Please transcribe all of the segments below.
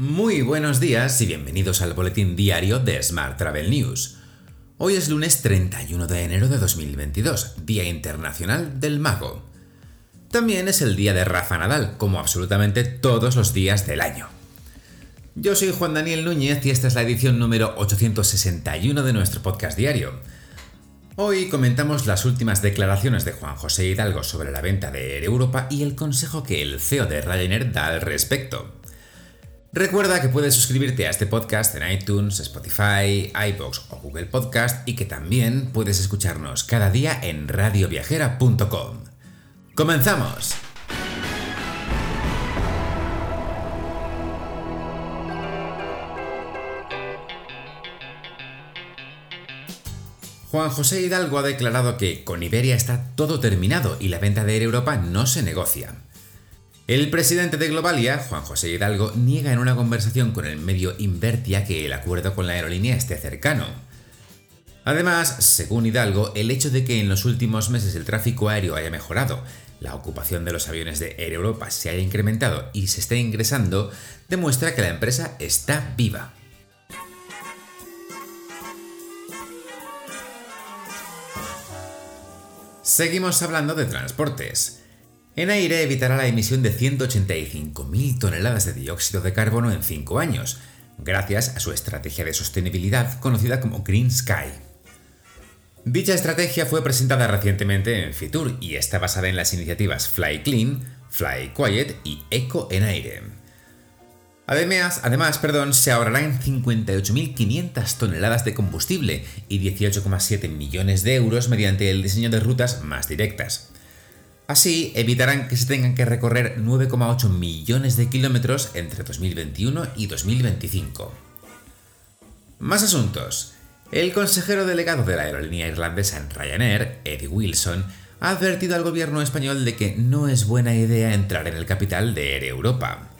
Muy buenos días y bienvenidos al boletín diario de Smart Travel News. Hoy es lunes 31 de enero de 2022, Día Internacional del Mago. También es el día de Rafa Nadal, como absolutamente todos los días del año. Yo soy Juan Daniel Núñez y esta es la edición número 861 de nuestro podcast diario. Hoy comentamos las últimas declaraciones de Juan José Hidalgo sobre la venta de Air Europa y el consejo que el CEO de Ryanair da al respecto. Recuerda que puedes suscribirte a este podcast en iTunes, Spotify, iBox o Google Podcast y que también puedes escucharnos cada día en radioviajera.com. ¡Comenzamos! Juan José Hidalgo ha declarado que con Iberia está todo terminado y la venta de Air Europa no se negocia. El presidente de Globalia, Juan José Hidalgo, niega en una conversación con el medio Invertia que el acuerdo con la aerolínea esté cercano. Además, según Hidalgo, el hecho de que en los últimos meses el tráfico aéreo haya mejorado, la ocupación de los aviones de Air Europa se haya incrementado y se esté ingresando, demuestra que la empresa está viva. Seguimos hablando de transportes. En aire evitará la emisión de 185.000 toneladas de dióxido de carbono en 5 años, gracias a su estrategia de sostenibilidad conocida como Green Sky. Dicha estrategia fue presentada recientemente en Fitur y está basada en las iniciativas Fly Clean, Fly Quiet y Eco en aire. Además, además perdón, se ahorrarán 58.500 toneladas de combustible y 18,7 millones de euros mediante el diseño de rutas más directas. Así, evitarán que se tengan que recorrer 9,8 millones de kilómetros entre 2021 y 2025. Más asuntos. El consejero delegado de la aerolínea irlandesa en Ryanair, Eddie Wilson, ha advertido al gobierno español de que no es buena idea entrar en el capital de Air Europa.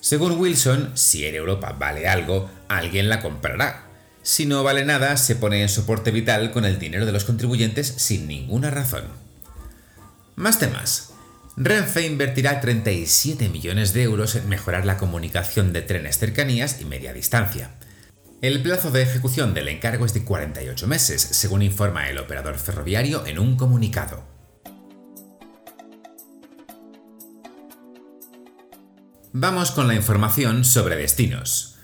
Según Wilson, si Air Europa vale algo, alguien la comprará. Si no vale nada, se pone en soporte vital con el dinero de los contribuyentes sin ninguna razón. Más temas. Renfe invertirá 37 millones de euros en mejorar la comunicación de trenes cercanías y media distancia. El plazo de ejecución del encargo es de 48 meses, según informa el operador ferroviario en un comunicado. Vamos con la información sobre destinos.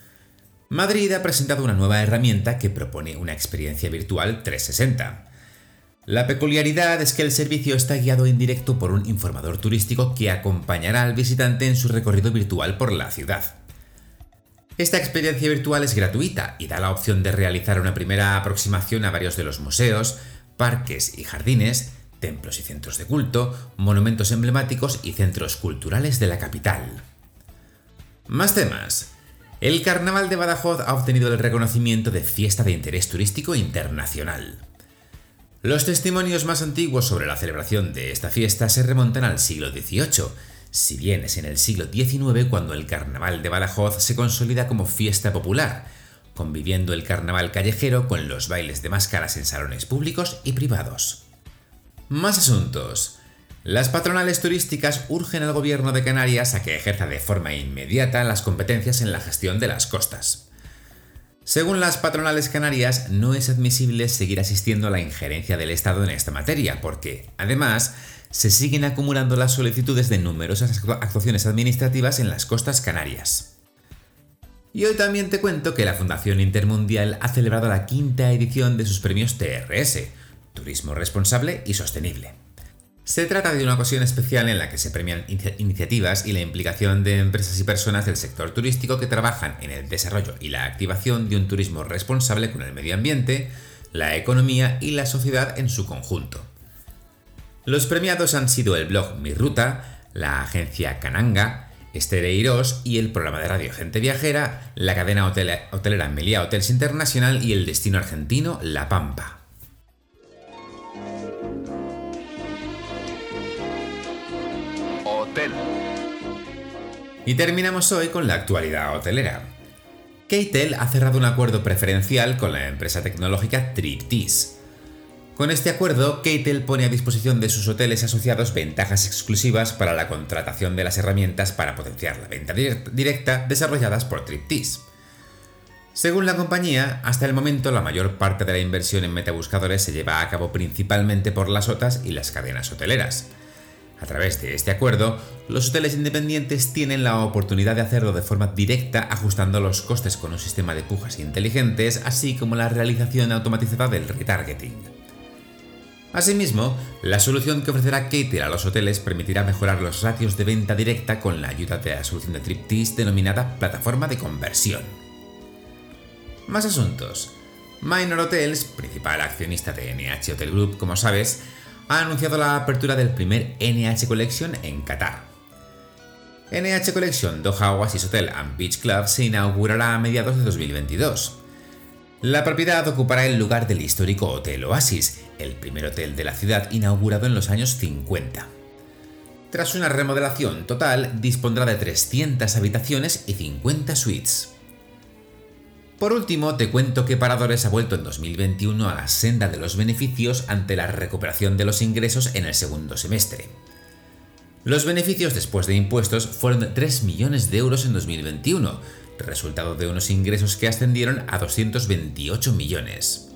Madrid ha presentado una nueva herramienta que propone una experiencia virtual 360. La peculiaridad es que el servicio está guiado en directo por un informador turístico que acompañará al visitante en su recorrido virtual por la ciudad. Esta experiencia virtual es gratuita y da la opción de realizar una primera aproximación a varios de los museos, parques y jardines, templos y centros de culto, monumentos emblemáticos y centros culturales de la capital. Más temas. El Carnaval de Badajoz ha obtenido el reconocimiento de Fiesta de Interés Turístico Internacional. Los testimonios más antiguos sobre la celebración de esta fiesta se remontan al siglo XVIII, si bien es en el siglo XIX cuando el Carnaval de Badajoz se consolida como fiesta popular, conviviendo el carnaval callejero con los bailes de máscaras en salones públicos y privados. Más asuntos. Las patronales turísticas urgen al gobierno de Canarias a que ejerza de forma inmediata las competencias en la gestión de las costas. Según las patronales canarias, no es admisible seguir asistiendo a la injerencia del Estado en esta materia, porque, además, se siguen acumulando las solicitudes de numerosas actuaciones administrativas en las costas canarias. Y hoy también te cuento que la Fundación Intermundial ha celebrado la quinta edición de sus premios TRS, Turismo Responsable y Sostenible. Se trata de una ocasión especial en la que se premian iniciativas y la implicación de empresas y personas del sector turístico que trabajan en el desarrollo y la activación de un turismo responsable con el medio ambiente, la economía y la sociedad en su conjunto. Los premiados han sido el blog Mi Ruta, la agencia Cananga, Estereiros y el programa de radio Gente Viajera, la cadena hotelera Melia Hotels Internacional y el destino argentino La Pampa. Y terminamos hoy con la actualidad hotelera. KTEL ha cerrado un acuerdo preferencial con la empresa tecnológica TripTease. Con este acuerdo, Keitel pone a disposición de sus hoteles asociados ventajas exclusivas para la contratación de las herramientas para potenciar la venta directa desarrolladas por Triptis. Según la compañía, hasta el momento la mayor parte de la inversión en metabuscadores se lleva a cabo principalmente por las OTAs y las cadenas hoteleras. A través de este acuerdo, los hoteles independientes tienen la oportunidad de hacerlo de forma directa ajustando los costes con un sistema de pujas inteligentes, así como la realización automatizada del retargeting. Asimismo, la solución que ofrecerá Kater a los hoteles permitirá mejorar los ratios de venta directa con la ayuda de la solución de Triptis denominada plataforma de conversión. Más asuntos. Minor Hotels, principal accionista de NH Hotel Group, como sabes, ha anunciado la apertura del primer NH Collection en Qatar. NH Collection Doha Oasis Hotel and Beach Club se inaugurará a mediados de 2022. La propiedad ocupará el lugar del histórico Hotel Oasis, el primer hotel de la ciudad inaugurado en los años 50. Tras una remodelación total, dispondrá de 300 habitaciones y 50 suites. Por último, te cuento que Paradores ha vuelto en 2021 a la senda de los beneficios ante la recuperación de los ingresos en el segundo semestre. Los beneficios después de impuestos fueron 3 millones de euros en 2021, resultado de unos ingresos que ascendieron a 228 millones.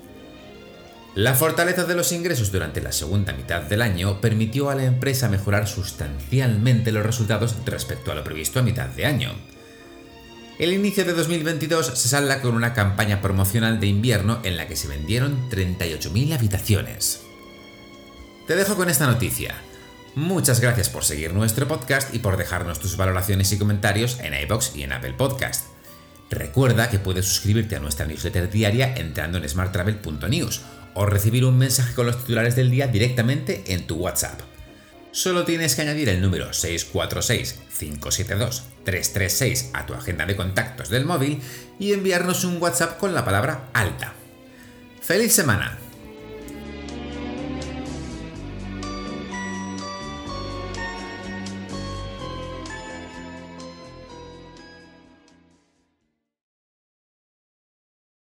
La fortaleza de los ingresos durante la segunda mitad del año permitió a la empresa mejorar sustancialmente los resultados respecto a lo previsto a mitad de año. El inicio de 2022 se salda con una campaña promocional de invierno en la que se vendieron 38.000 habitaciones. Te dejo con esta noticia. Muchas gracias por seguir nuestro podcast y por dejarnos tus valoraciones y comentarios en iBox y en Apple Podcast. Recuerda que puedes suscribirte a nuestra newsletter diaria entrando en smarttravel.news o recibir un mensaje con los titulares del día directamente en tu WhatsApp. Solo tienes que añadir el número 646-572-336 a tu agenda de contactos del móvil y enviarnos un WhatsApp con la palabra alta. ¡Feliz semana!